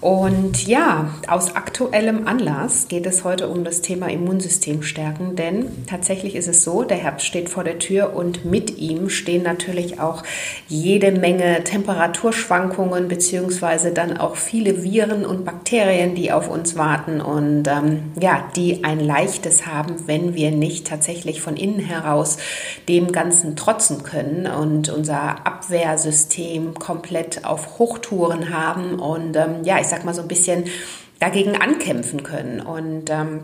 Und ja, aus aktuellem Anlass geht es heute um das Thema Immunsystem stärken, denn tatsächlich ist es so, der Herbst steht vor der Tür und mit ihm stehen natürlich auch jede Menge Temperaturschwankungen beziehungsweise dann auch viele Viren und Bakterien, die auf uns warten und ähm, ja, die ein leichtes haben, wenn wir nicht tatsächlich von innen heraus dem Ganzen trotzen können und unser Abwehrsystem komplett auf Hochtouren haben. Und ähm, ja, ich sag mal, so ein bisschen dagegen ankämpfen können. Und ähm,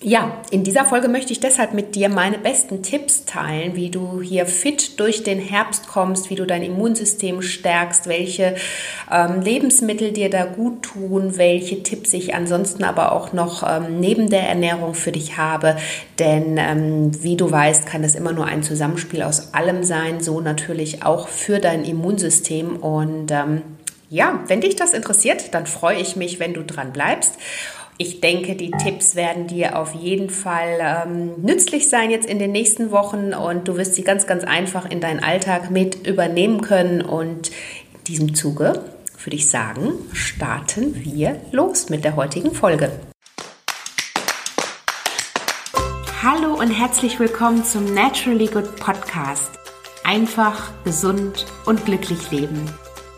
ja, in dieser Folge möchte ich deshalb mit dir meine besten Tipps teilen, wie du hier fit durch den Herbst kommst, wie du dein Immunsystem stärkst, welche ähm, Lebensmittel dir da gut tun, welche Tipps ich ansonsten aber auch noch ähm, neben der Ernährung für dich habe. Denn ähm, wie du weißt, kann das immer nur ein Zusammenspiel aus allem sein, so natürlich auch für dein Immunsystem. Und ähm, ja, wenn dich das interessiert, dann freue ich mich, wenn du dran bleibst. Ich denke, die Tipps werden dir auf jeden Fall ähm, nützlich sein jetzt in den nächsten Wochen und du wirst sie ganz, ganz einfach in deinen Alltag mit übernehmen können. Und in diesem Zuge würde ich sagen, starten wir los mit der heutigen Folge. Hallo und herzlich willkommen zum Naturally Good Podcast. Einfach, gesund und glücklich leben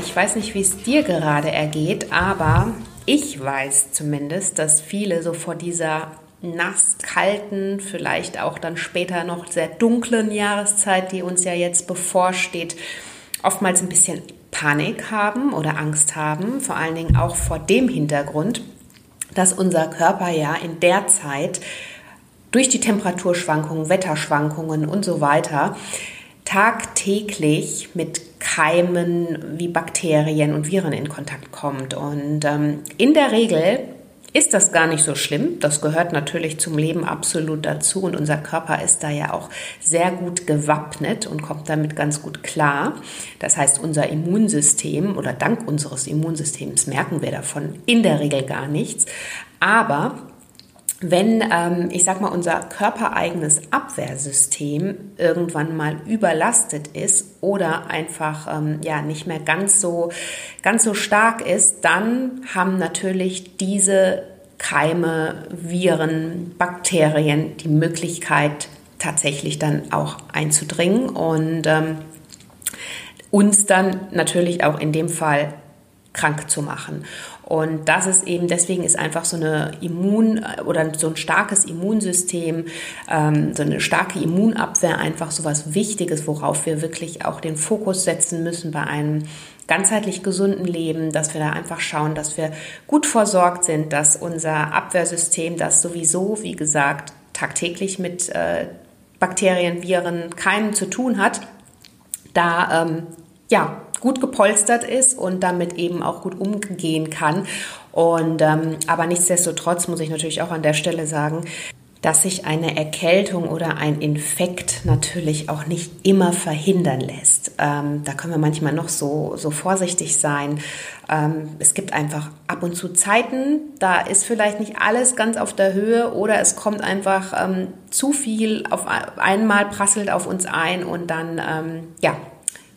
Ich weiß nicht, wie es dir gerade ergeht, aber ich weiß zumindest, dass viele so vor dieser nass kalten, vielleicht auch dann später noch sehr dunklen Jahreszeit, die uns ja jetzt bevorsteht, oftmals ein bisschen Panik haben oder Angst haben, vor allen Dingen auch vor dem Hintergrund, dass unser Körper ja in der Zeit durch die Temperaturschwankungen, Wetterschwankungen und so weiter tagtäglich mit Keimen wie Bakterien und Viren in Kontakt kommt. Und ähm, in der Regel ist das gar nicht so schlimm. Das gehört natürlich zum Leben absolut dazu und unser Körper ist da ja auch sehr gut gewappnet und kommt damit ganz gut klar. Das heißt, unser Immunsystem oder dank unseres Immunsystems merken wir davon in der Regel gar nichts. Aber wenn, ähm, ich sag mal, unser körpereigenes Abwehrsystem irgendwann mal überlastet ist oder einfach ähm, ja nicht mehr ganz so ganz so stark ist, dann haben natürlich diese Keime, Viren, Bakterien die Möglichkeit tatsächlich dann auch einzudringen und ähm, uns dann natürlich auch in dem Fall krank zu machen. Und das ist eben, deswegen ist einfach so eine Immun- oder so ein starkes Immunsystem, ähm, so eine starke Immunabwehr einfach so was Wichtiges, worauf wir wirklich auch den Fokus setzen müssen bei einem ganzheitlich gesunden Leben, dass wir da einfach schauen, dass wir gut versorgt sind, dass unser Abwehrsystem, das sowieso, wie gesagt, tagtäglich mit äh, Bakterien, Viren, Keimen zu tun hat, da ähm, ja gut gepolstert ist und damit eben auch gut umgehen kann. Und ähm, aber nichtsdestotrotz muss ich natürlich auch an der Stelle sagen, dass sich eine Erkältung oder ein Infekt natürlich auch nicht immer verhindern lässt. Ähm, da können wir manchmal noch so, so vorsichtig sein. Ähm, es gibt einfach ab und zu Zeiten, da ist vielleicht nicht alles ganz auf der Höhe oder es kommt einfach ähm, zu viel auf einmal prasselt auf uns ein und dann ähm, ja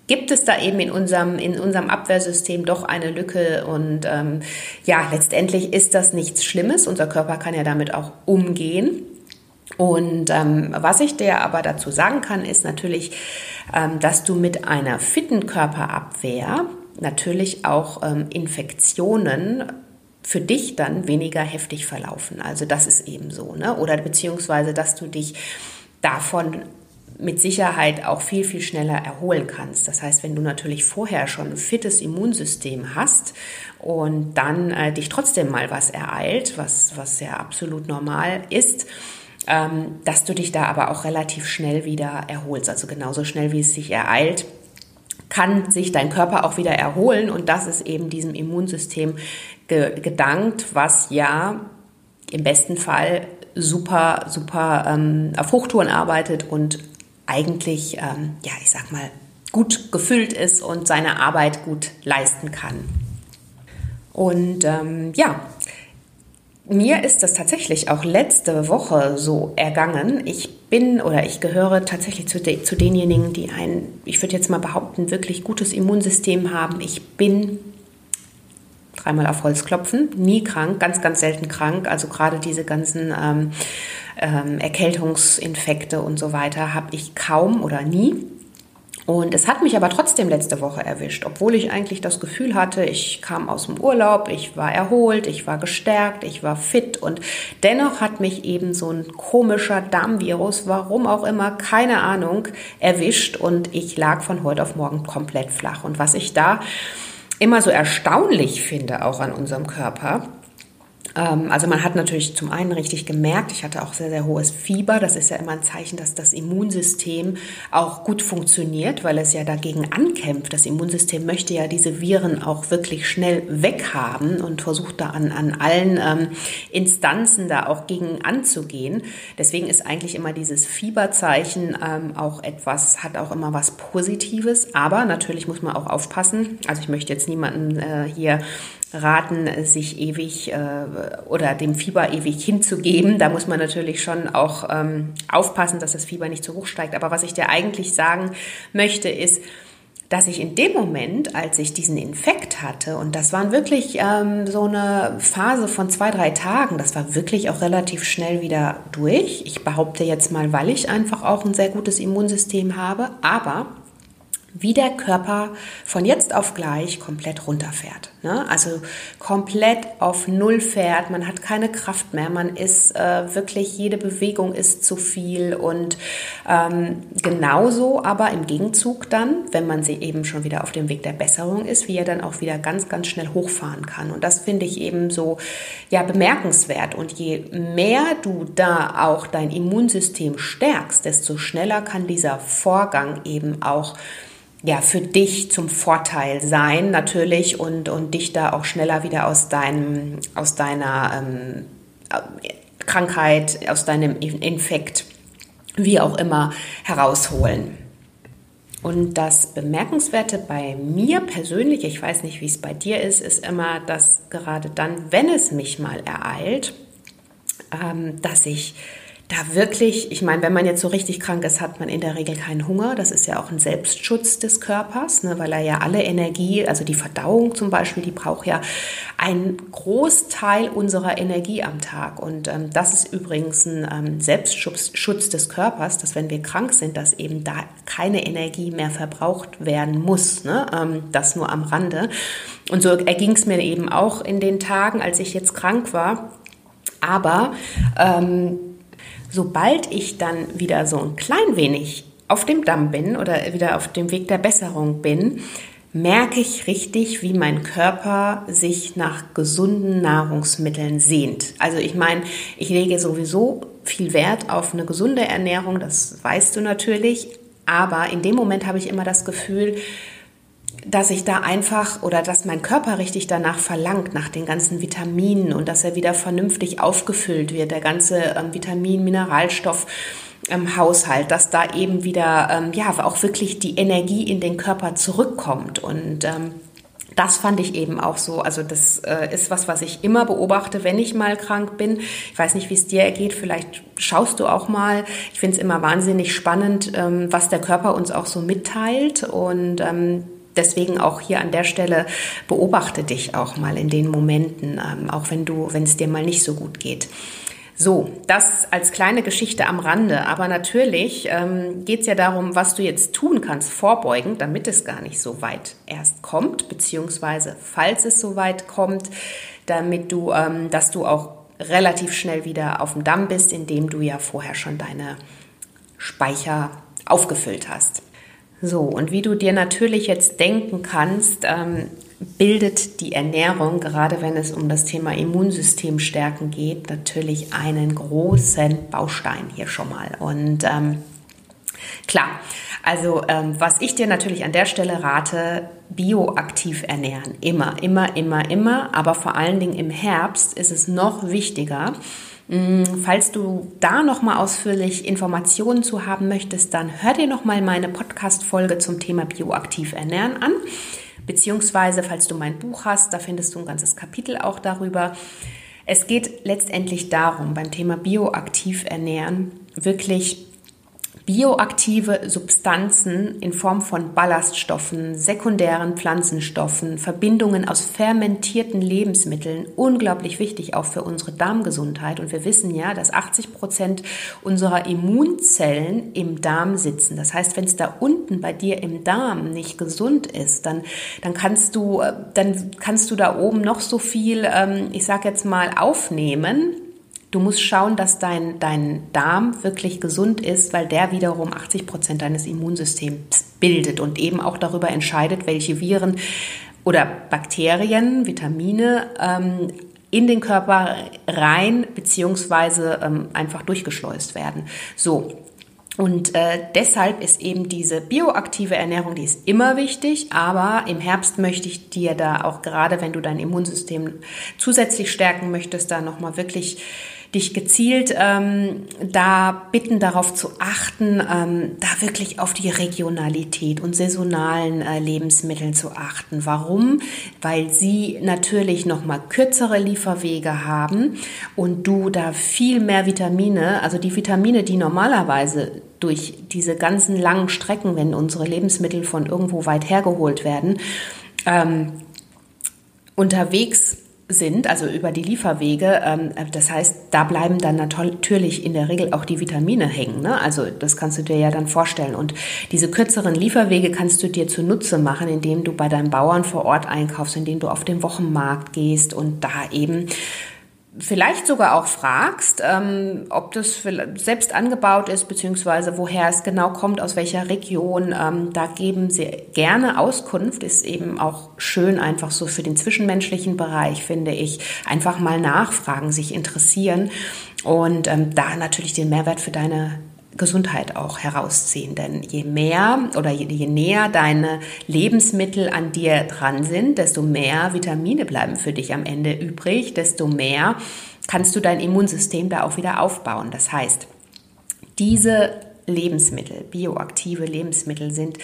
gibt es da eben in unserem, in unserem Abwehrsystem doch eine Lücke. Und ähm, ja, letztendlich ist das nichts Schlimmes. Unser Körper kann ja damit auch umgehen. Und ähm, was ich dir aber dazu sagen kann, ist natürlich, ähm, dass du mit einer fitten Körperabwehr natürlich auch ähm, Infektionen für dich dann weniger heftig verlaufen. Also das ist eben so, ne? Oder beziehungsweise, dass du dich davon mit Sicherheit auch viel, viel schneller erholen kannst. Das heißt, wenn du natürlich vorher schon ein fittes Immunsystem hast und dann äh, dich trotzdem mal was ereilt, was, was ja absolut normal ist, ähm, dass du dich da aber auch relativ schnell wieder erholst. Also genauso schnell, wie es sich ereilt, kann sich dein Körper auch wieder erholen. Und das ist eben diesem Immunsystem ge gedankt, was ja im besten Fall super, super ähm, auf Hochtouren arbeitet und eigentlich, ähm, ja, ich sag mal, gut gefüllt ist und seine Arbeit gut leisten kann. Und ähm, ja, mir ist das tatsächlich auch letzte Woche so ergangen. Ich bin oder ich gehöre tatsächlich zu, de, zu denjenigen, die ein, ich würde jetzt mal behaupten, wirklich gutes Immunsystem haben. Ich bin dreimal auf Holz klopfen, nie krank, ganz, ganz selten krank. Also gerade diese ganzen ähm, ähm, Erkältungsinfekte und so weiter habe ich kaum oder nie. Und es hat mich aber trotzdem letzte Woche erwischt, obwohl ich eigentlich das Gefühl hatte, ich kam aus dem Urlaub, ich war erholt, ich war gestärkt, ich war fit und dennoch hat mich eben so ein komischer Darmvirus, warum auch immer, keine Ahnung, erwischt und ich lag von heute auf morgen komplett flach. Und was ich da immer so erstaunlich finde, auch an unserem Körper, also man hat natürlich zum einen richtig gemerkt, ich hatte auch sehr, sehr hohes Fieber. Das ist ja immer ein Zeichen, dass das Immunsystem auch gut funktioniert, weil es ja dagegen ankämpft. Das Immunsystem möchte ja diese Viren auch wirklich schnell weghaben und versucht da an, an allen ähm, Instanzen da auch gegen anzugehen. Deswegen ist eigentlich immer dieses Fieberzeichen ähm, auch etwas, hat auch immer was Positives. Aber natürlich muss man auch aufpassen. Also ich möchte jetzt niemanden äh, hier raten, sich ewig äh, oder dem Fieber ewig hinzugeben. Da muss man natürlich schon auch ähm, aufpassen, dass das Fieber nicht zu hoch steigt. Aber was ich dir eigentlich sagen möchte, ist, dass ich in dem Moment, als ich diesen Infekt hatte, und das waren wirklich ähm, so eine Phase von zwei, drei Tagen, das war wirklich auch relativ schnell wieder durch. Ich behaupte jetzt mal, weil ich einfach auch ein sehr gutes Immunsystem habe, aber wie der Körper von jetzt auf gleich komplett runterfährt. Ne? Also komplett auf Null fährt, man hat keine Kraft mehr, man ist äh, wirklich, jede Bewegung ist zu viel und ähm, genauso aber im Gegenzug dann, wenn man sie eben schon wieder auf dem Weg der Besserung ist, wie er dann auch wieder ganz, ganz schnell hochfahren kann. Und das finde ich eben so ja, bemerkenswert. Und je mehr du da auch dein Immunsystem stärkst, desto schneller kann dieser Vorgang eben auch ja, für dich zum Vorteil sein natürlich und, und dich da auch schneller wieder aus, deinem, aus deiner ähm, Krankheit, aus deinem Infekt, wie auch immer, herausholen. Und das Bemerkenswerte bei mir persönlich, ich weiß nicht, wie es bei dir ist, ist immer, dass gerade dann, wenn es mich mal ereilt, ähm, dass ich da wirklich, ich meine, wenn man jetzt so richtig krank ist, hat man in der Regel keinen Hunger. Das ist ja auch ein Selbstschutz des Körpers, ne, weil er ja alle Energie, also die Verdauung zum Beispiel, die braucht ja einen Großteil unserer Energie am Tag. Und ähm, das ist übrigens ein ähm, Selbstschutz des Körpers, dass wenn wir krank sind, dass eben da keine Energie mehr verbraucht werden muss. Ne? Ähm, das nur am Rande. Und so erging es mir eben auch in den Tagen, als ich jetzt krank war. Aber ähm, sobald ich dann wieder so ein klein wenig auf dem Damm bin oder wieder auf dem Weg der Besserung bin, merke ich richtig, wie mein Körper sich nach gesunden Nahrungsmitteln sehnt. Also ich meine, ich lege sowieso viel Wert auf eine gesunde Ernährung, das weißt du natürlich, aber in dem Moment habe ich immer das Gefühl, dass ich da einfach oder dass mein Körper richtig danach verlangt, nach den ganzen Vitaminen und dass er wieder vernünftig aufgefüllt wird, der ganze ähm, Vitamin, Mineralstoff. Ähm, Haushalt, dass da eben wieder ähm, ja auch wirklich die Energie in den Körper zurückkommt und ähm, das fand ich eben auch so. Also das äh, ist was, was ich immer beobachte, wenn ich mal krank bin. Ich weiß nicht, wie es dir ergeht. Vielleicht schaust du auch mal. Ich finde es immer wahnsinnig spannend, ähm, was der Körper uns auch so mitteilt. Und ähm, deswegen auch hier an der Stelle beobachte dich auch mal in den Momenten, ähm, auch wenn du, wenn es dir mal nicht so gut geht. So, das als kleine Geschichte am Rande. Aber natürlich ähm, geht es ja darum, was du jetzt tun kannst, vorbeugend, damit es gar nicht so weit erst kommt, beziehungsweise falls es so weit kommt, damit du, ähm, dass du auch relativ schnell wieder auf dem Damm bist, indem du ja vorher schon deine Speicher aufgefüllt hast. So, und wie du dir natürlich jetzt denken kannst, ähm, bildet die Ernährung, gerade wenn es um das Thema Immunsystem stärken geht, natürlich einen großen Baustein hier schon mal. Und ähm, klar, also ähm, was ich dir natürlich an der Stelle rate, bioaktiv ernähren. Immer, immer, immer, immer. Aber vor allen Dingen im Herbst ist es noch wichtiger. Mm, falls du da nochmal ausführlich Informationen zu haben möchtest, dann hör dir nochmal meine Podcast-Folge zum Thema bioaktiv ernähren an. Beziehungsweise, falls du mein Buch hast, da findest du ein ganzes Kapitel auch darüber. Es geht letztendlich darum, beim Thema bioaktiv ernähren, wirklich bioaktive Substanzen in Form von Ballaststoffen, sekundären Pflanzenstoffen, Verbindungen aus fermentierten Lebensmitteln unglaublich wichtig auch für unsere Darmgesundheit. Und wir wissen ja, dass 80 Prozent unserer Immunzellen im Darm sitzen. Das heißt, wenn es da unten bei dir im Darm nicht gesund ist, dann, dann kannst du, äh, dann kannst du da oben noch so viel, ähm, ich sag jetzt mal, aufnehmen Du musst schauen, dass dein, dein Darm wirklich gesund ist, weil der wiederum 80 Prozent deines Immunsystems bildet und eben auch darüber entscheidet, welche Viren oder Bakterien, Vitamine ähm, in den Körper rein beziehungsweise ähm, einfach durchgeschleust werden. So, und äh, deshalb ist eben diese bioaktive Ernährung, die ist immer wichtig, aber im Herbst möchte ich dir da auch gerade, wenn du dein Immunsystem zusätzlich stärken möchtest, da nochmal wirklich dich gezielt ähm, da bitten, darauf zu achten, ähm, da wirklich auf die Regionalität und saisonalen äh, Lebensmittel zu achten. Warum? Weil sie natürlich noch mal kürzere Lieferwege haben und du da viel mehr Vitamine, also die Vitamine, die normalerweise durch diese ganzen langen Strecken, wenn unsere Lebensmittel von irgendwo weit hergeholt werden, ähm, unterwegs sind, also über die Lieferwege. Ähm, das heißt, da bleiben dann natürlich in der Regel auch die Vitamine hängen. Ne? Also das kannst du dir ja dann vorstellen. Und diese kürzeren Lieferwege kannst du dir zunutze machen, indem du bei deinem Bauern vor Ort einkaufst, indem du auf den Wochenmarkt gehst und da eben vielleicht sogar auch fragst, ähm, ob das selbst angebaut ist, beziehungsweise woher es genau kommt, aus welcher Region. Ähm, da geben sie gerne Auskunft, ist eben auch schön einfach so für den zwischenmenschlichen Bereich, finde ich. Einfach mal nachfragen, sich interessieren und ähm, da natürlich den Mehrwert für deine Gesundheit auch herausziehen. Denn je mehr oder je, je, näher deine Lebensmittel an dir dran sind, desto mehr Vitamine bleiben für dich am Ende übrig, desto mehr kannst du dein Immunsystem da auch wieder aufbauen. Das heißt, diese Lebensmittel, bioaktive Lebensmittel sind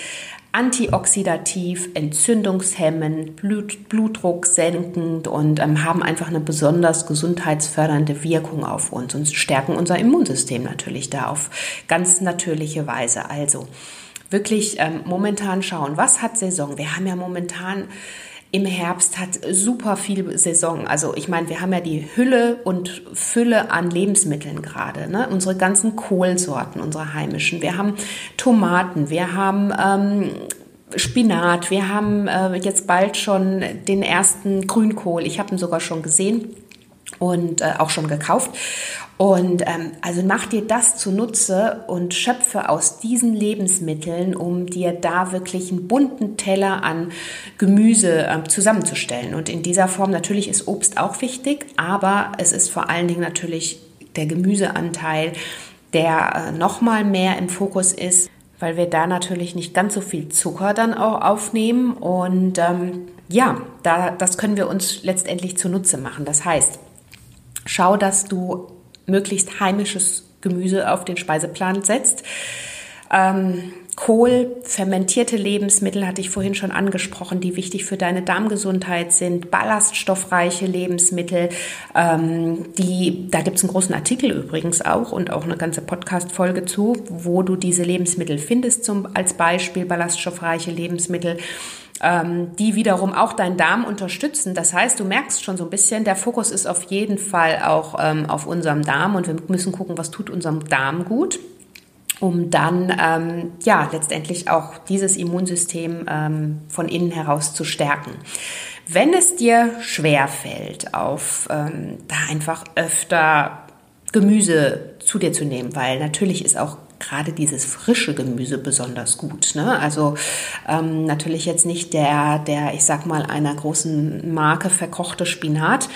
antioxidativ, entzündungshemmend, Blut, Blutdruck senkend und ähm, haben einfach eine besonders gesundheitsfördernde Wirkung auf uns und stärken unser Immunsystem natürlich da auf ganz natürliche Weise. Also wirklich ähm, momentan schauen, was hat Saison? Wir haben ja momentan im Herbst hat super viel Saison. Also ich meine, wir haben ja die Hülle und Fülle an Lebensmitteln gerade. Ne? Unsere ganzen Kohlsorten, unsere heimischen. Wir haben Tomaten, wir haben ähm, Spinat, wir haben äh, jetzt bald schon den ersten Grünkohl. Ich habe ihn sogar schon gesehen und äh, auch schon gekauft. Und ähm, also mach dir das zunutze und schöpfe aus diesen Lebensmitteln, um dir da wirklich einen bunten Teller an Gemüse äh, zusammenzustellen. Und in dieser Form natürlich ist Obst auch wichtig, aber es ist vor allen Dingen natürlich der Gemüseanteil, der äh, nochmal mehr im Fokus ist, weil wir da natürlich nicht ganz so viel Zucker dann auch aufnehmen. Und ähm, ja, da, das können wir uns letztendlich zunutze machen. Das heißt, schau, dass du möglichst heimisches Gemüse auf den Speiseplan setzt. Ähm, Kohl, fermentierte Lebensmittel hatte ich vorhin schon angesprochen, die wichtig für deine Darmgesundheit sind, ballaststoffreiche Lebensmittel, ähm, die, da gibt es einen großen Artikel übrigens auch und auch eine ganze Podcast-Folge zu, wo du diese Lebensmittel findest, zum, als Beispiel ballaststoffreiche Lebensmittel ähm, die wiederum auch deinen Darm unterstützen. Das heißt, du merkst schon so ein bisschen, der Fokus ist auf jeden Fall auch ähm, auf unserem Darm und wir müssen gucken, was tut unserem Darm gut um dann ähm, ja letztendlich auch dieses Immunsystem ähm, von innen heraus zu stärken. Wenn es dir schwer fällt, auf ähm, da einfach öfter Gemüse zu dir zu nehmen, weil natürlich ist auch gerade dieses frische Gemüse besonders gut. Ne? Also ähm, natürlich jetzt nicht der, der, ich sag mal, einer großen Marke verkochte Spinat,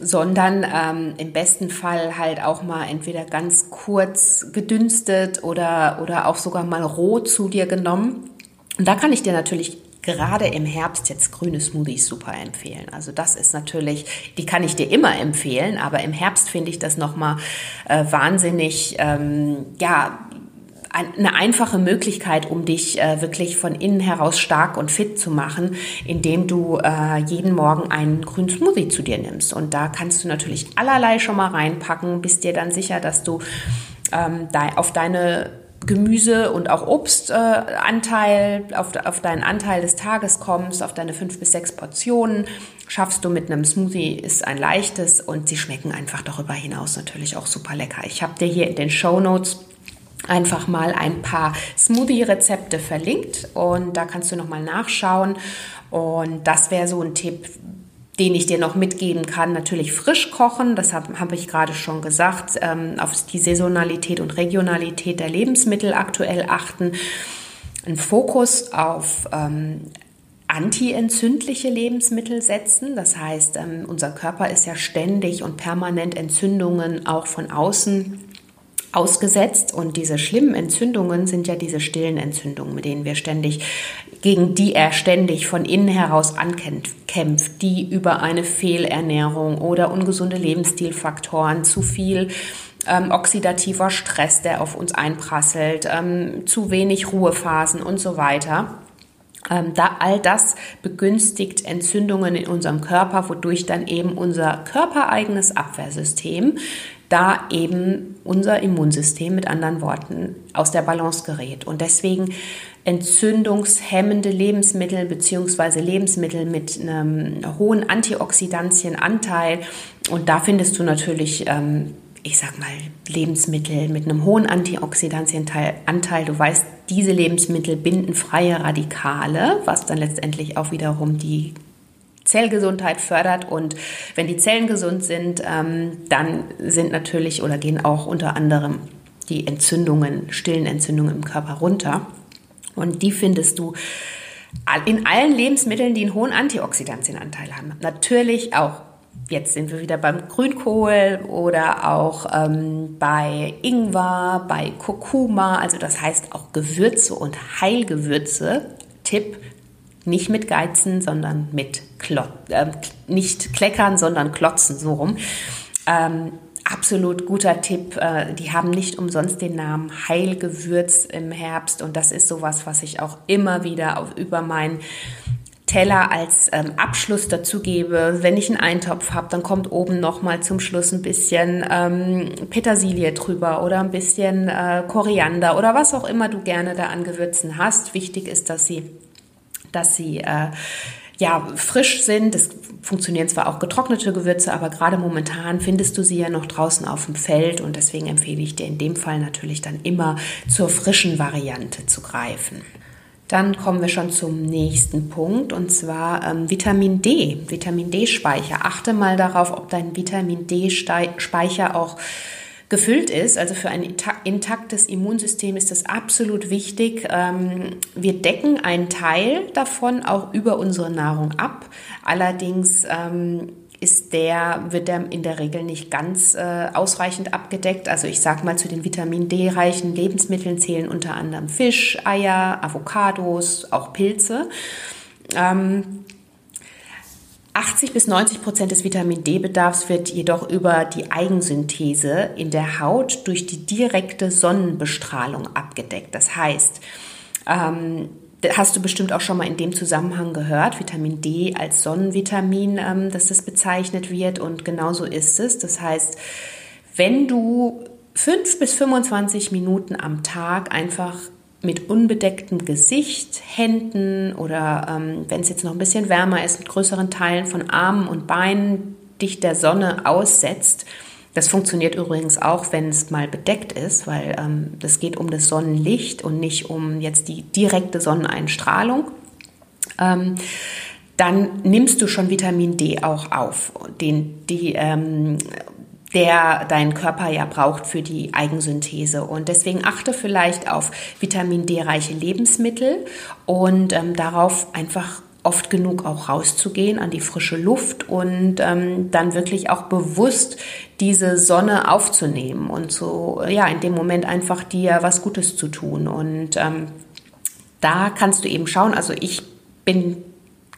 sondern ähm, im besten Fall halt auch mal entweder ganz kurz gedünstet oder, oder auch sogar mal roh zu dir genommen. Und da kann ich dir natürlich gerade im Herbst jetzt grüne Smoothies super empfehlen. Also das ist natürlich, die kann ich dir immer empfehlen, aber im Herbst finde ich das nochmal äh, wahnsinnig, ähm, ja, eine einfache Möglichkeit, um dich äh, wirklich von innen heraus stark und fit zu machen, indem du äh, jeden Morgen einen grünen Smoothie zu dir nimmst. Und da kannst du natürlich allerlei schon mal reinpacken, bist dir dann sicher, dass du ähm, auf deine Gemüse und auch Obstanteil, äh, auf, auf deinen Anteil des Tages kommst, auf deine fünf bis sechs Portionen, schaffst du mit einem Smoothie, ist ein leichtes und sie schmecken einfach darüber hinaus natürlich auch super lecker. Ich habe dir hier in den Show Notes einfach mal ein paar Smoothie-Rezepte verlinkt und da kannst du nochmal nachschauen. Und das wäre so ein Tipp, den ich dir noch mitgeben kann. Natürlich frisch kochen, das habe hab ich gerade schon gesagt, ähm, auf die Saisonalität und Regionalität der Lebensmittel aktuell achten. Ein Fokus auf ähm, antientzündliche Lebensmittel setzen. Das heißt, ähm, unser Körper ist ja ständig und permanent Entzündungen auch von außen ausgesetzt und diese schlimmen Entzündungen sind ja diese stillen Entzündungen, mit denen wir ständig, gegen die er ständig von innen heraus ankämpft, die über eine Fehlernährung oder ungesunde Lebensstilfaktoren, zu viel ähm, oxidativer Stress, der auf uns einprasselt, ähm, zu wenig Ruhephasen und so weiter. Ähm, da all das begünstigt Entzündungen in unserem Körper, wodurch dann eben unser körpereigenes Abwehrsystem da eben unser Immunsystem mit anderen Worten aus der Balance gerät. Und deswegen entzündungshemmende Lebensmittel beziehungsweise Lebensmittel mit einem hohen Antioxidantienanteil. Und da findest du natürlich, ähm, ich sag mal, Lebensmittel mit einem hohen Antioxidantienanteil. Du weißt, diese Lebensmittel binden freie Radikale, was dann letztendlich auch wiederum die Zellgesundheit fördert. Und wenn die Zellen gesund sind, ähm, dann sind natürlich oder gehen auch unter anderem die Entzündungen, stillen Entzündungen im Körper runter. Und die findest du in allen Lebensmitteln, die einen hohen Antioxidantienanteil haben. Natürlich auch Jetzt sind wir wieder beim Grünkohl oder auch ähm, bei Ingwer, bei Kurkuma, also das heißt auch Gewürze und Heilgewürze. Tipp, nicht mit Geizen, sondern mit Klot äh, nicht kleckern, sondern klotzen, so rum. Ähm, absolut guter Tipp. Äh, die haben nicht umsonst den Namen Heilgewürz im Herbst und das ist sowas, was ich auch immer wieder auf, über meinen Teller als ähm, Abschluss dazu gebe. Wenn ich einen Eintopf habe, dann kommt oben noch mal zum Schluss ein bisschen ähm, Petersilie drüber oder ein bisschen äh, Koriander oder was auch immer du gerne da an Gewürzen hast. Wichtig ist, dass sie dass sie äh, ja, frisch sind. Es funktionieren zwar auch getrocknete Gewürze, aber gerade momentan findest du sie ja noch draußen auf dem Feld und deswegen empfehle ich dir in dem Fall natürlich dann immer zur frischen Variante zu greifen. Dann kommen wir schon zum nächsten Punkt und zwar ähm, Vitamin D, Vitamin D-Speicher. Achte mal darauf, ob dein Vitamin D-Speicher auch gefüllt ist. Also für ein intaktes Immunsystem ist das absolut wichtig. Ähm, wir decken einen Teil davon auch über unsere Nahrung ab. Allerdings ähm, ist der, wird der in der Regel nicht ganz äh, ausreichend abgedeckt. Also ich sage mal, zu den Vitamin D-reichen Lebensmitteln zählen unter anderem Fisch, Eier, Avocados, auch Pilze. Ähm, 80 bis 90 Prozent des Vitamin D-Bedarfs wird jedoch über die Eigensynthese in der Haut durch die direkte Sonnenbestrahlung abgedeckt. Das heißt, ähm, hast du bestimmt auch schon mal in dem Zusammenhang gehört, Vitamin D als Sonnenvitamin, ähm, dass das bezeichnet wird und genauso ist es. Das heißt, wenn du 5 bis 25 Minuten am Tag einfach mit unbedecktem Gesicht, Händen oder ähm, wenn es jetzt noch ein bisschen wärmer ist, mit größeren Teilen von Armen und Beinen dich der Sonne aussetzt. Das funktioniert übrigens auch, wenn es mal bedeckt ist, weil ähm, das geht um das Sonnenlicht und nicht um jetzt die direkte Sonneneinstrahlung. Ähm, dann nimmst du schon Vitamin D auch auf. Den, die, ähm, der dein Körper ja braucht für die Eigensynthese. Und deswegen achte vielleicht auf Vitamin D-reiche Lebensmittel und ähm, darauf einfach oft genug auch rauszugehen an die frische Luft und ähm, dann wirklich auch bewusst diese Sonne aufzunehmen und so, ja, in dem Moment einfach dir was Gutes zu tun. Und ähm, da kannst du eben schauen, also ich bin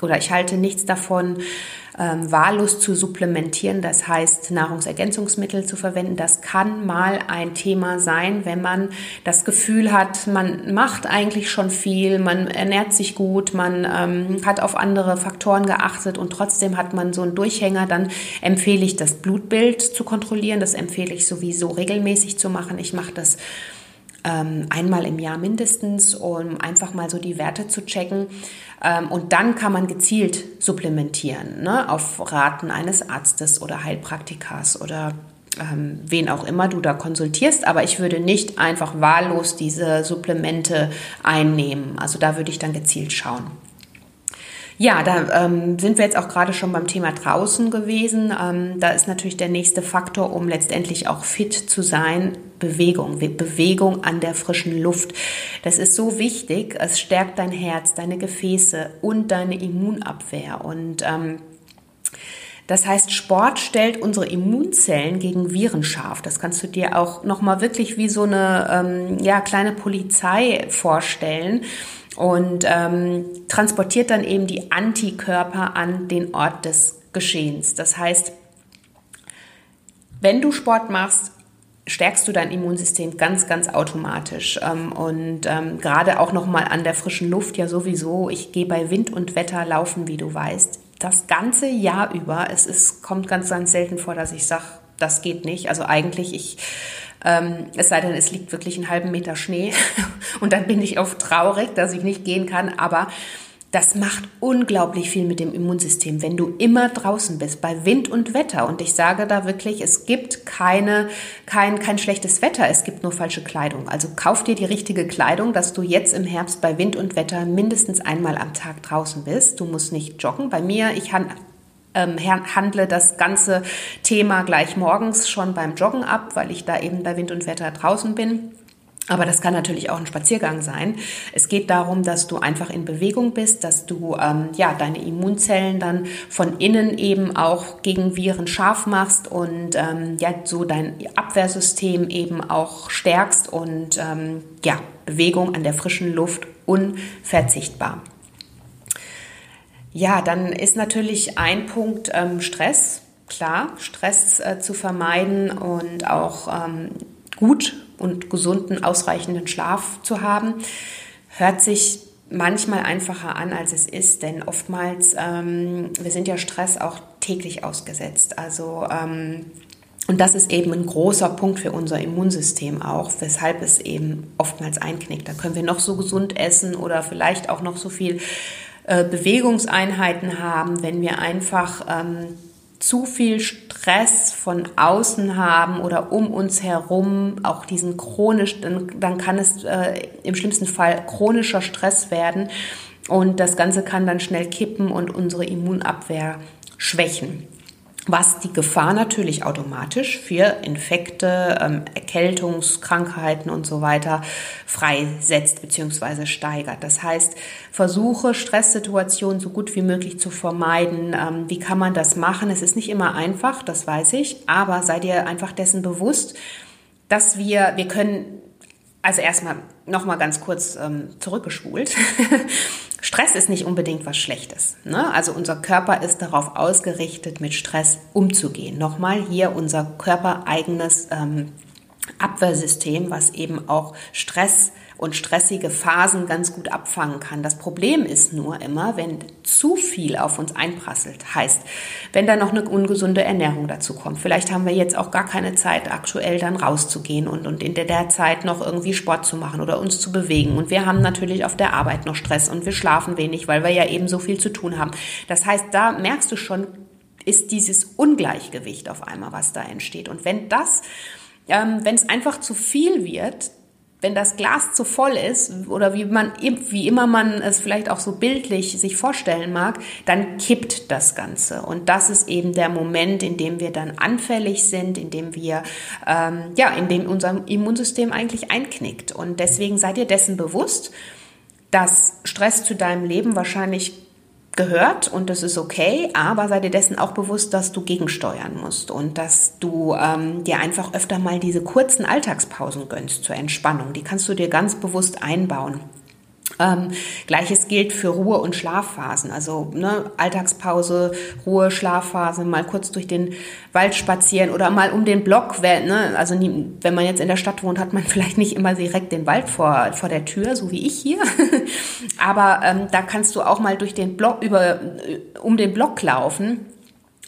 oder ich halte nichts davon, ähm, wahllos zu supplementieren, das heißt Nahrungsergänzungsmittel zu verwenden. Das kann mal ein Thema sein, wenn man das Gefühl hat, man macht eigentlich schon viel, man ernährt sich gut, man ähm, hat auf andere Faktoren geachtet und trotzdem hat man so einen Durchhänger, dann empfehle ich das Blutbild zu kontrollieren. Das empfehle ich sowieso regelmäßig zu machen. Ich mache das einmal im Jahr mindestens, um einfach mal so die Werte zu checken. Ähm, und dann kann man gezielt supplementieren, ne, auf Raten eines Arztes oder Heilpraktikers oder ähm, wen auch immer du da konsultierst. Aber ich würde nicht einfach wahllos diese Supplemente einnehmen. Also da würde ich dann gezielt schauen. Ja, da ähm, sind wir jetzt auch gerade schon beim Thema draußen gewesen. Ähm, da ist natürlich der nächste Faktor, um letztendlich auch fit zu sein, Bewegung. Bewegung an der frischen Luft. Das ist so wichtig. Es stärkt dein Herz, deine Gefäße und deine Immunabwehr. Und ähm, das heißt, Sport stellt unsere Immunzellen gegen Viren scharf. Das kannst du dir auch nochmal wirklich wie so eine ähm, ja, kleine Polizei vorstellen und ähm, transportiert dann eben die Antikörper an den Ort des Geschehens. Das heißt, wenn du Sport machst, stärkst du dein Immunsystem ganz, ganz automatisch. Ähm, und ähm, gerade auch nochmal an der frischen Luft ja sowieso. Ich gehe bei Wind und Wetter laufen, wie du weißt. Das ganze Jahr über. Es ist, kommt ganz, ganz selten vor, dass ich sage, das geht nicht. Also eigentlich, ich ähm, es sei denn, es liegt wirklich einen halben Meter Schnee und dann bin ich oft traurig, dass ich nicht gehen kann. Aber das macht unglaublich viel mit dem Immunsystem, wenn du immer draußen bist, bei Wind und Wetter. Und ich sage da wirklich, es gibt keine, kein, kein schlechtes Wetter, es gibt nur falsche Kleidung. Also kauf dir die richtige Kleidung, dass du jetzt im Herbst bei Wind und Wetter mindestens einmal am Tag draußen bist. Du musst nicht joggen. Bei mir, ich ähm, handle das ganze Thema gleich morgens schon beim Joggen ab, weil ich da eben bei Wind und Wetter draußen bin. Aber das kann natürlich auch ein Spaziergang sein. Es geht darum, dass du einfach in Bewegung bist, dass du ähm, ja deine Immunzellen dann von innen eben auch gegen Viren scharf machst und ähm, ja so dein Abwehrsystem eben auch stärkst und ähm, ja Bewegung an der frischen Luft unverzichtbar. Ja, dann ist natürlich ein Punkt ähm, Stress. Klar, Stress äh, zu vermeiden und auch ähm, gut und gesunden, ausreichenden Schlaf zu haben, hört sich manchmal einfacher an, als es ist, denn oftmals, ähm, wir sind ja Stress auch täglich ausgesetzt. Also ähm, und das ist eben ein großer Punkt für unser Immunsystem auch, weshalb es eben oftmals einknickt. Da können wir noch so gesund essen oder vielleicht auch noch so viel äh, Bewegungseinheiten haben, wenn wir einfach ähm, zu viel Stress von außen haben oder um uns herum, auch diesen chronisch, dann, dann kann es äh, im schlimmsten Fall chronischer Stress werden und das Ganze kann dann schnell kippen und unsere Immunabwehr schwächen was die Gefahr natürlich automatisch für Infekte, ähm, Erkältungskrankheiten und so weiter freisetzt bzw. steigert. Das heißt, versuche Stresssituationen so gut wie möglich zu vermeiden. Ähm, wie kann man das machen? Es ist nicht immer einfach, das weiß ich, aber sei dir einfach dessen bewusst, dass wir, wir können, also erstmal nochmal ganz kurz ähm, zurückgespult. Stress ist nicht unbedingt was Schlechtes. Ne? Also unser Körper ist darauf ausgerichtet, mit Stress umzugehen. Nochmal hier unser körpereigenes ähm, Abwehrsystem, was eben auch Stress und stressige Phasen ganz gut abfangen kann. Das Problem ist nur immer, wenn zu viel auf uns einprasselt. Heißt, wenn da noch eine ungesunde Ernährung dazu kommt. Vielleicht haben wir jetzt auch gar keine Zeit, aktuell dann rauszugehen und, und in der, der Zeit noch irgendwie Sport zu machen oder uns zu bewegen. Und wir haben natürlich auf der Arbeit noch Stress und wir schlafen wenig, weil wir ja eben so viel zu tun haben. Das heißt, da merkst du schon, ist dieses Ungleichgewicht auf einmal, was da entsteht. Und wenn das, ähm, wenn es einfach zu viel wird, wenn das Glas zu voll ist oder wie man wie immer man es vielleicht auch so bildlich sich vorstellen mag, dann kippt das Ganze. Und das ist eben der Moment, in dem wir dann anfällig sind, in dem wir ähm, ja, in dem unser Immunsystem eigentlich einknickt. Und deswegen seid ihr dessen bewusst, dass Stress zu deinem Leben wahrscheinlich gehört und das ist okay, aber sei dir dessen auch bewusst, dass du gegensteuern musst und dass du ähm, dir einfach öfter mal diese kurzen Alltagspausen gönnst zur Entspannung. Die kannst du dir ganz bewusst einbauen. Ähm, Gleiches gilt für Ruhe- und Schlafphasen. Also ne, Alltagspause, Ruhe, Schlafphase, mal kurz durch den Wald spazieren oder mal um den Block. Ne, also nie, wenn man jetzt in der Stadt wohnt, hat man vielleicht nicht immer direkt den Wald vor, vor der Tür, so wie ich hier. Aber ähm, da kannst du auch mal durch den Block über äh, um den Block laufen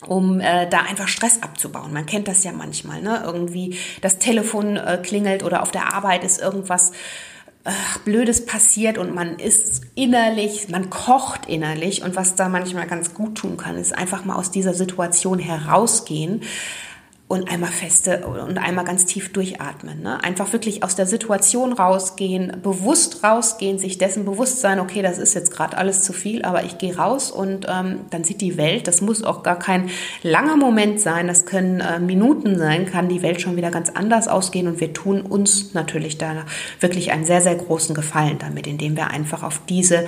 um äh, da einfach Stress abzubauen. Man kennt das ja manchmal, ne? Irgendwie das Telefon äh, klingelt oder auf der Arbeit ist irgendwas ach, Blödes passiert und man ist innerlich, man kocht innerlich. Und was da manchmal ganz gut tun kann, ist einfach mal aus dieser Situation herausgehen und einmal feste und einmal ganz tief durchatmen. Ne? Einfach wirklich aus der Situation rausgehen, bewusst rausgehen, sich dessen bewusst sein, okay, das ist jetzt gerade alles zu viel, aber ich gehe raus und ähm, dann sieht die Welt, das muss auch gar kein langer Moment sein, das können äh, Minuten sein, kann die Welt schon wieder ganz anders ausgehen und wir tun uns natürlich da wirklich einen sehr, sehr großen Gefallen damit, indem wir einfach auf diese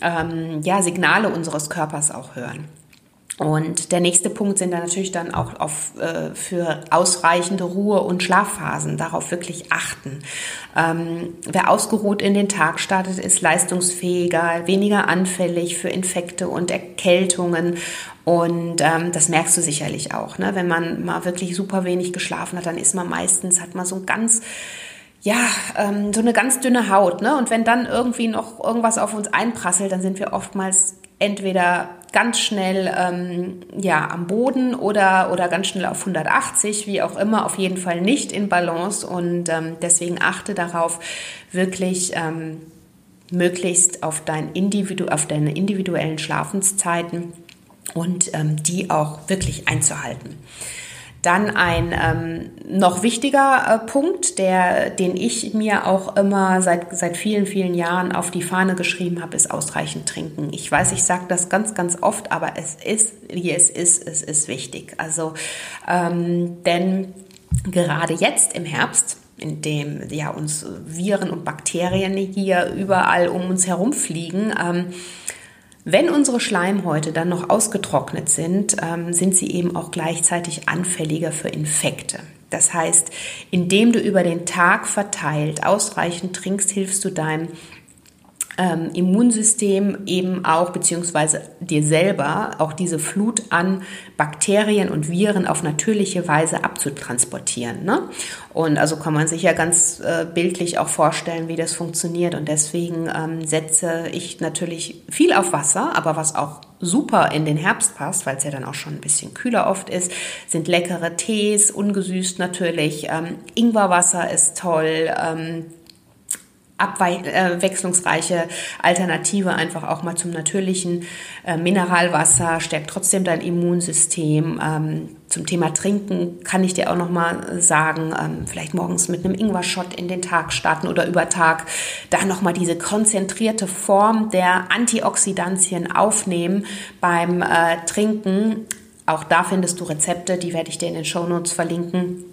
ähm, ja, Signale unseres Körpers auch hören. Und der nächste Punkt sind dann natürlich dann auch auf, äh, für ausreichende Ruhe- und Schlafphasen, darauf wirklich achten. Ähm, wer ausgeruht in den Tag startet, ist leistungsfähiger, weniger anfällig für Infekte und Erkältungen. Und ähm, das merkst du sicherlich auch. Ne? Wenn man mal wirklich super wenig geschlafen hat, dann ist man meistens, hat man so ein ganz ja, ähm, so eine ganz dünne Haut. Ne? Und wenn dann irgendwie noch irgendwas auf uns einprasselt, dann sind wir oftmals entweder ganz schnell ähm, ja, am Boden oder, oder ganz schnell auf 180, wie auch immer, auf jeden Fall nicht in Balance. Und ähm, deswegen achte darauf, wirklich ähm, möglichst auf, dein Individu auf deine individuellen Schlafenszeiten und ähm, die auch wirklich einzuhalten. Dann ein ähm, noch wichtiger äh, Punkt, der, den ich mir auch immer seit, seit vielen, vielen Jahren auf die Fahne geschrieben habe, ist ausreichend trinken. Ich weiß, ich sage das ganz, ganz oft, aber es ist, wie es ist, es ist wichtig. Also, ähm, denn gerade jetzt im Herbst, in dem ja uns Viren und Bakterien hier überall um uns herumfliegen, ähm, wenn unsere Schleimhäute dann noch ausgetrocknet sind, ähm, sind sie eben auch gleichzeitig anfälliger für Infekte. Das heißt, indem du über den Tag verteilt ausreichend trinkst, hilfst du deinem ähm, Immunsystem eben auch, beziehungsweise dir selber, auch diese Flut an Bakterien und Viren auf natürliche Weise abzutransportieren. Ne? Und also kann man sich ja ganz äh, bildlich auch vorstellen, wie das funktioniert. Und deswegen ähm, setze ich natürlich viel auf Wasser, aber was auch super in den Herbst passt, weil es ja dann auch schon ein bisschen kühler oft ist, sind leckere Tees, ungesüßt natürlich. Ähm, Ingwerwasser ist toll. Ähm, abwechslungsreiche äh, Alternative einfach auch mal zum natürlichen äh, Mineralwasser, stärkt trotzdem dein Immunsystem. Ähm, zum Thema Trinken kann ich dir auch noch mal sagen, ähm, vielleicht morgens mit einem Ingwer-Shot in den Tag starten oder über Tag da noch mal diese konzentrierte Form der Antioxidantien aufnehmen beim äh, Trinken. Auch da findest du Rezepte, die werde ich dir in den Show Notes verlinken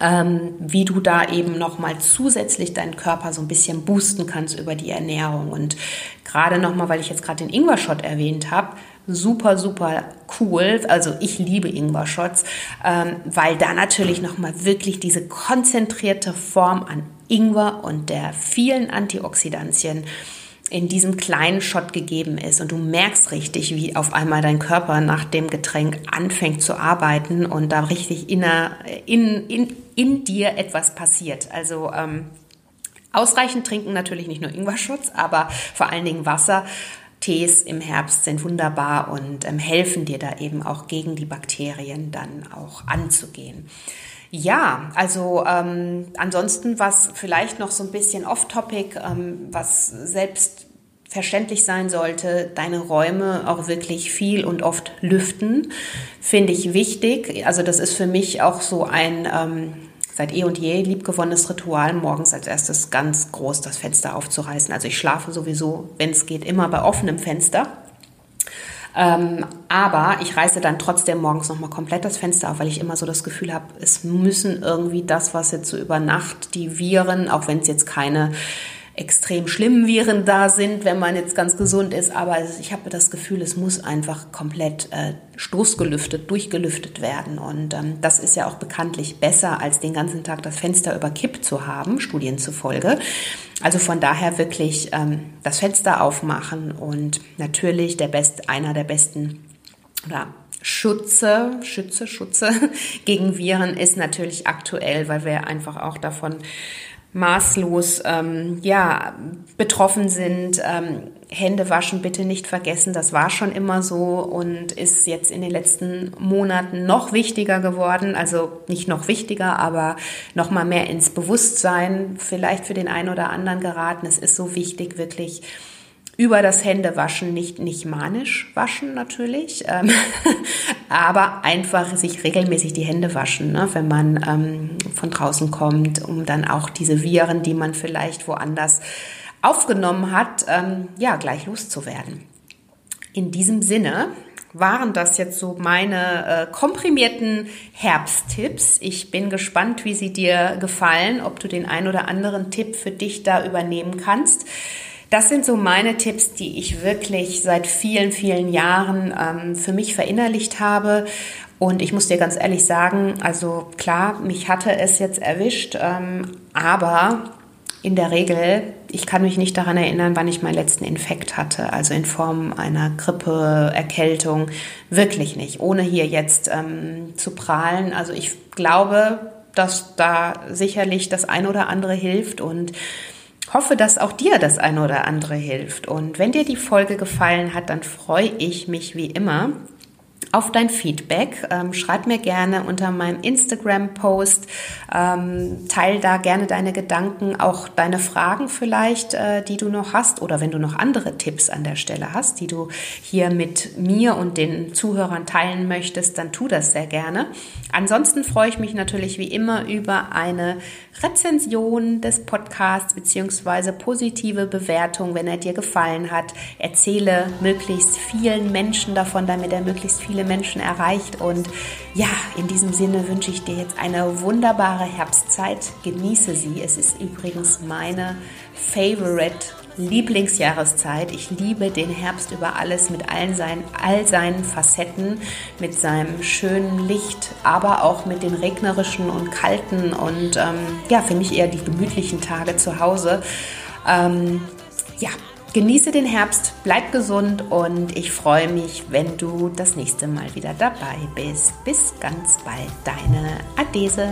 ähm, wie du da eben nochmal zusätzlich deinen Körper so ein bisschen boosten kannst über die Ernährung. Und gerade nochmal, weil ich jetzt gerade den Ingwer-Shot erwähnt habe, super, super cool. Also ich liebe Ingwer-Shots, ähm, weil da natürlich nochmal wirklich diese konzentrierte Form an Ingwer und der vielen Antioxidantien in diesem kleinen Shot gegeben ist und du merkst richtig, wie auf einmal dein Körper nach dem Getränk anfängt zu arbeiten und da richtig in, in, in, in dir etwas passiert. Also ähm, ausreichend trinken natürlich nicht nur Ingwer-Shots, aber vor allen Dingen Wasser. Tees im Herbst sind wunderbar und ähm, helfen dir da eben auch gegen die Bakterien dann auch anzugehen. Ja, also ähm, ansonsten was vielleicht noch so ein bisschen off-topic, ähm, was selbstverständlich sein sollte, deine Räume auch wirklich viel und oft lüften, finde ich wichtig. Also das ist für mich auch so ein, ähm, seit eh und je liebgewonnenes Ritual, morgens als erstes ganz groß das Fenster aufzureißen. Also ich schlafe sowieso, wenn es geht, immer bei offenem Fenster. Ähm, aber ich reiße dann trotzdem morgens nochmal komplett das Fenster auf, weil ich immer so das Gefühl habe, es müssen irgendwie das, was jetzt so über Nacht die Viren, auch wenn es jetzt keine extrem schlimmen Viren da sind, wenn man jetzt ganz gesund ist. Aber ich habe das Gefühl, es muss einfach komplett äh, stoßgelüftet, durchgelüftet werden. Und ähm, das ist ja auch bekanntlich besser, als den ganzen Tag das Fenster überkippt zu haben, Studien zufolge. Also von daher wirklich ähm, das Fenster aufmachen und natürlich der best, einer der besten oder Schutze, Schütze, Schutze gegen Viren ist natürlich aktuell, weil wir einfach auch davon maßlos ähm, ja, betroffen sind. Ähm, Hände waschen bitte nicht vergessen, das war schon immer so und ist jetzt in den letzten Monaten noch wichtiger geworden. Also nicht noch wichtiger, aber noch mal mehr ins Bewusstsein vielleicht für den einen oder anderen geraten. Es ist so wichtig, wirklich über das Händewaschen nicht, nicht manisch waschen natürlich, ähm, aber einfach sich regelmäßig die Hände waschen, ne, wenn man ähm, von draußen kommt, um dann auch diese Viren, die man vielleicht woanders aufgenommen hat, ähm, ja, gleich loszuwerden. In diesem Sinne waren das jetzt so meine äh, komprimierten Herbsttipps. Ich bin gespannt, wie sie dir gefallen, ob du den ein oder anderen Tipp für dich da übernehmen kannst. Das sind so meine Tipps, die ich wirklich seit vielen, vielen Jahren ähm, für mich verinnerlicht habe. Und ich muss dir ganz ehrlich sagen, also klar, mich hatte es jetzt erwischt, ähm, aber in der Regel, ich kann mich nicht daran erinnern, wann ich meinen letzten Infekt hatte, also in Form einer Grippe, Erkältung, wirklich nicht, ohne hier jetzt ähm, zu prahlen. Also ich glaube, dass da sicherlich das ein oder andere hilft und hoffe, dass auch dir das eine oder andere hilft. Und wenn dir die Folge gefallen hat, dann freue ich mich wie immer auf dein Feedback. Ähm, schreib mir gerne unter meinem Instagram-Post, ähm, teil da gerne deine Gedanken, auch deine Fragen vielleicht, äh, die du noch hast oder wenn du noch andere Tipps an der Stelle hast, die du hier mit mir und den Zuhörern teilen möchtest, dann tu das sehr gerne. Ansonsten freue ich mich natürlich wie immer über eine Rezension des Podcasts beziehungsweise positive Bewertung, wenn er dir gefallen hat. Erzähle möglichst vielen Menschen davon, damit er möglichst viele Menschen erreicht. Und ja, in diesem Sinne wünsche ich dir jetzt eine wunderbare Herbstzeit. Genieße sie. Es ist übrigens meine Favorite Lieblingsjahreszeit. Ich liebe den Herbst über alles mit allen seinen, all seinen Facetten, mit seinem schönen Licht, aber auch mit den regnerischen und kalten und ähm, ja, für mich eher die gemütlichen Tage zu Hause. Ähm, ja, genieße den Herbst, bleib gesund und ich freue mich, wenn du das nächste Mal wieder dabei bist. Bis ganz bald, deine Adese.